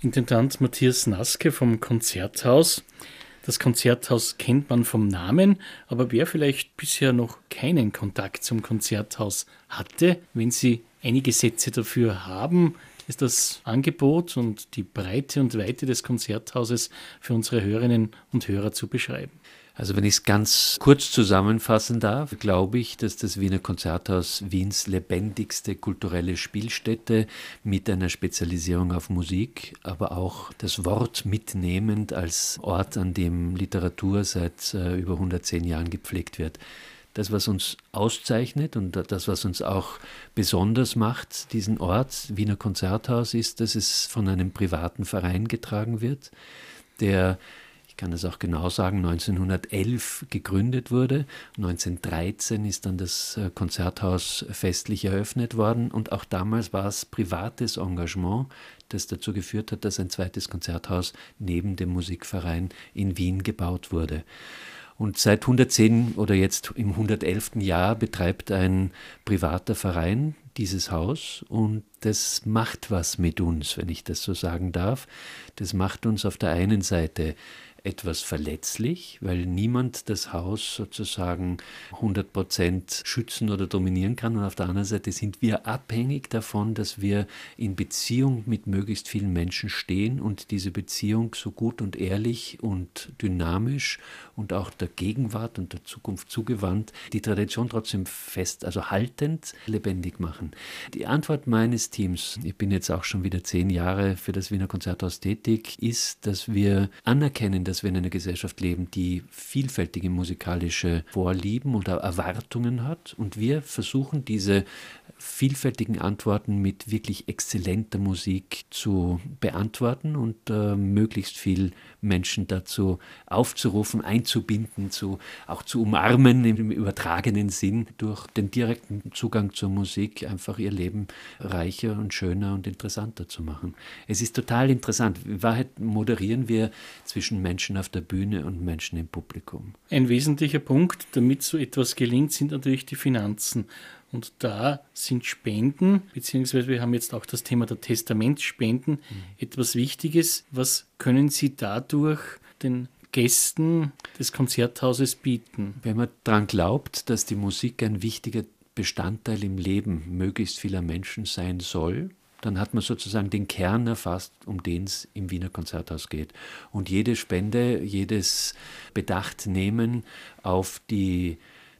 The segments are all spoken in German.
Intendant Matthias Naske vom Konzerthaus. Das Konzerthaus kennt man vom Namen, aber wer vielleicht bisher noch keinen Kontakt zum Konzerthaus hatte, wenn Sie einige Sätze dafür haben, ist das Angebot und die Breite und Weite des Konzerthauses für unsere Hörerinnen und Hörer zu beschreiben. Also wenn ich es ganz kurz zusammenfassen darf, glaube ich, dass das Wiener Konzerthaus Wiens lebendigste kulturelle Spielstätte mit einer Spezialisierung auf Musik, aber auch das Wort mitnehmend als Ort, an dem Literatur seit äh, über 110 Jahren gepflegt wird. Das, was uns auszeichnet und das, was uns auch besonders macht, diesen Ort Wiener Konzerthaus, ist, dass es von einem privaten Verein getragen wird, der kann es auch genau sagen, 1911 gegründet wurde. 1913 ist dann das äh, Konzerthaus festlich eröffnet worden und auch damals war es privates Engagement, das dazu geführt hat, dass ein zweites Konzerthaus neben dem Musikverein in Wien gebaut wurde. Und seit 110 oder jetzt im 111. Jahr betreibt ein privater Verein dieses Haus und das macht was mit uns, wenn ich das so sagen darf. Das macht uns auf der einen Seite etwas verletzlich, weil niemand das Haus sozusagen 100 Prozent schützen oder dominieren kann. Und auf der anderen Seite sind wir abhängig davon, dass wir in Beziehung mit möglichst vielen Menschen stehen und diese Beziehung so gut und ehrlich und dynamisch und auch der Gegenwart und der Zukunft zugewandt die Tradition trotzdem fest, also haltend lebendig machen. Die Antwort meines Teams, ich bin jetzt auch schon wieder zehn Jahre für das Wiener Konzerthaus tätig, ist, dass wir anerkennen, dass wir in einer Gesellschaft leben, die vielfältige musikalische Vorlieben oder Erwartungen hat. Und wir versuchen diese vielfältigen Antworten mit wirklich exzellenter Musik zu beantworten und äh, möglichst viel Menschen dazu aufzurufen, einzubinden, zu, auch zu umarmen im übertragenen Sinn, durch den direkten Zugang zur Musik einfach ihr Leben reicher und schöner und interessanter zu machen. Es ist total interessant. In Wahrheit moderieren wir zwischen Menschen auf der Bühne und Menschen im Publikum. Ein wesentlicher Punkt, damit so etwas gelingt, sind natürlich die Finanzen. Und da sind Spenden, beziehungsweise wir haben jetzt auch das Thema der Testamentsspenden, mhm. etwas Wichtiges. Was können Sie dadurch den Gästen des Konzerthauses bieten? Wenn man daran glaubt, dass die Musik ein wichtiger Bestandteil im Leben möglichst vieler Menschen sein soll, dann hat man sozusagen den Kern erfasst, um den es im Wiener Konzerthaus geht. Und jede Spende, jedes Bedachtnehmen auf die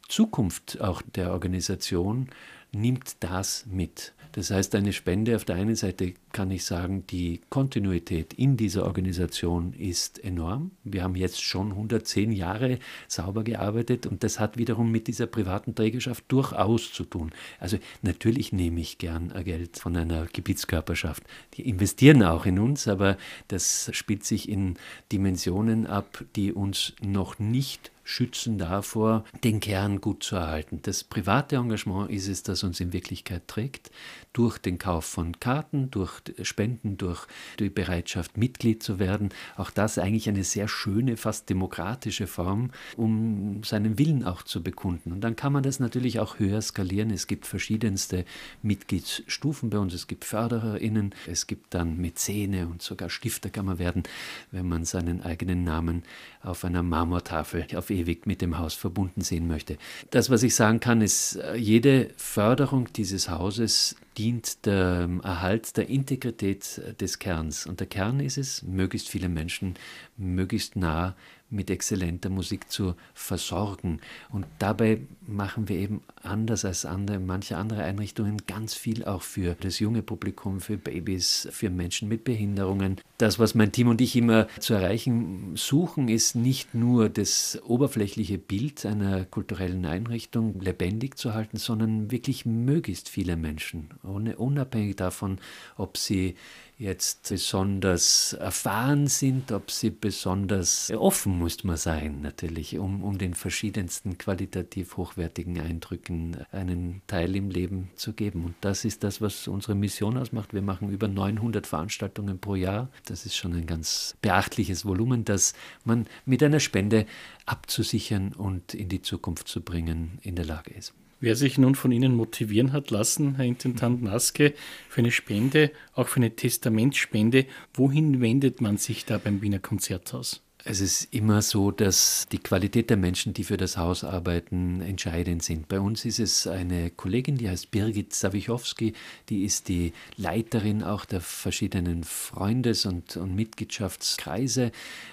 Zukunft auch der Organisation nimmt das mit. Das heißt, eine Spende auf der einen Seite kann ich sagen, die Kontinuität in dieser Organisation ist enorm. Wir haben jetzt schon 110 Jahre sauber gearbeitet und das hat wiederum mit dieser privaten Trägerschaft durchaus zu tun. Also natürlich nehme ich gern Geld von einer Gebietskörperschaft. Die investieren auch in uns, aber das spielt sich in Dimensionen ab, die uns noch nicht schützen davor, den Kern gut zu erhalten. Das private Engagement ist es, das uns in Wirklichkeit trägt, durch den Kauf von Karten, durch Spenden, durch die Bereitschaft, Mitglied zu werden. Auch das eigentlich eine sehr schöne, fast demokratische Form, um seinen Willen auch zu bekunden. Und dann kann man das natürlich auch höher skalieren. Es gibt verschiedenste Mitgliedsstufen bei uns. Es gibt FördererInnen, es gibt dann Mäzene und sogar Stifter kann man werden, wenn man seinen eigenen Namen auf einer Marmortafel auf ewig mit dem Haus verbunden sehen möchte. Das, was ich sagen kann, ist, äh, jede Förderung dieses Hauses dient dem Erhalt der Integrität des Kerns. Und der Kern ist es, möglichst viele Menschen möglichst nah mit exzellenter Musik zu versorgen. Und dabei machen wir eben anders als andere, manche andere Einrichtungen ganz viel auch für das junge Publikum, für Babys, für Menschen mit Behinderungen. Das, was mein Team und ich immer zu erreichen suchen, ist nicht nur das oberflächliche Bild einer kulturellen Einrichtung lebendig zu halten, sondern wirklich möglichst viele Menschen, unabhängig davon, ob sie jetzt besonders erfahren sind, ob sie besonders offen, muss man sein, natürlich, um, um den verschiedensten qualitativ hochwertigen Eindrücken einen Teil im Leben zu geben. Und das ist das, was unsere Mission ausmacht. Wir machen über 900 Veranstaltungen pro Jahr. Das ist schon ein ganz beachtliches Volumen, das man mit einer Spende abzusichern und in die Zukunft zu bringen in der Lage ist. Wer sich nun von Ihnen motivieren hat lassen, Herr Intendant Naske, für eine Spende, auch für eine Testamentsspende, wohin wendet man sich da beim Wiener Konzerthaus? Es ist immer so, dass die Qualität der Menschen, die für das Haus arbeiten, entscheidend sind. Bei uns ist es eine Kollegin, die heißt Birgit Sawichowski, die ist die Leiterin auch der verschiedenen Freundes- und, und Mitgliedschaftskreise.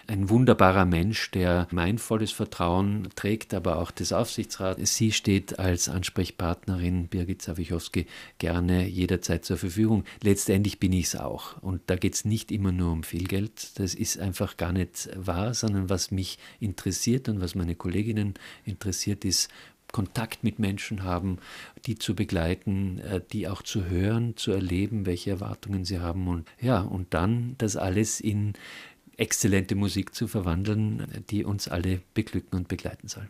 Ein wunderbarer Mensch, der mein volles Vertrauen trägt, aber auch des Aufsichtsrats. Sie steht als Ansprechpartnerin, Birgit Sawichowski, gerne jederzeit zur Verfügung. Letztendlich bin ich es auch. Und da geht es nicht immer nur um viel Geld. Das ist einfach gar nicht wahr war, sondern was mich interessiert und was meine Kolleginnen interessiert, ist Kontakt mit Menschen haben, die zu begleiten, äh, die auch zu hören, zu erleben, welche Erwartungen sie haben und ja, und dann das alles in exzellente Musik zu verwandeln, die uns alle beglücken und begleiten soll.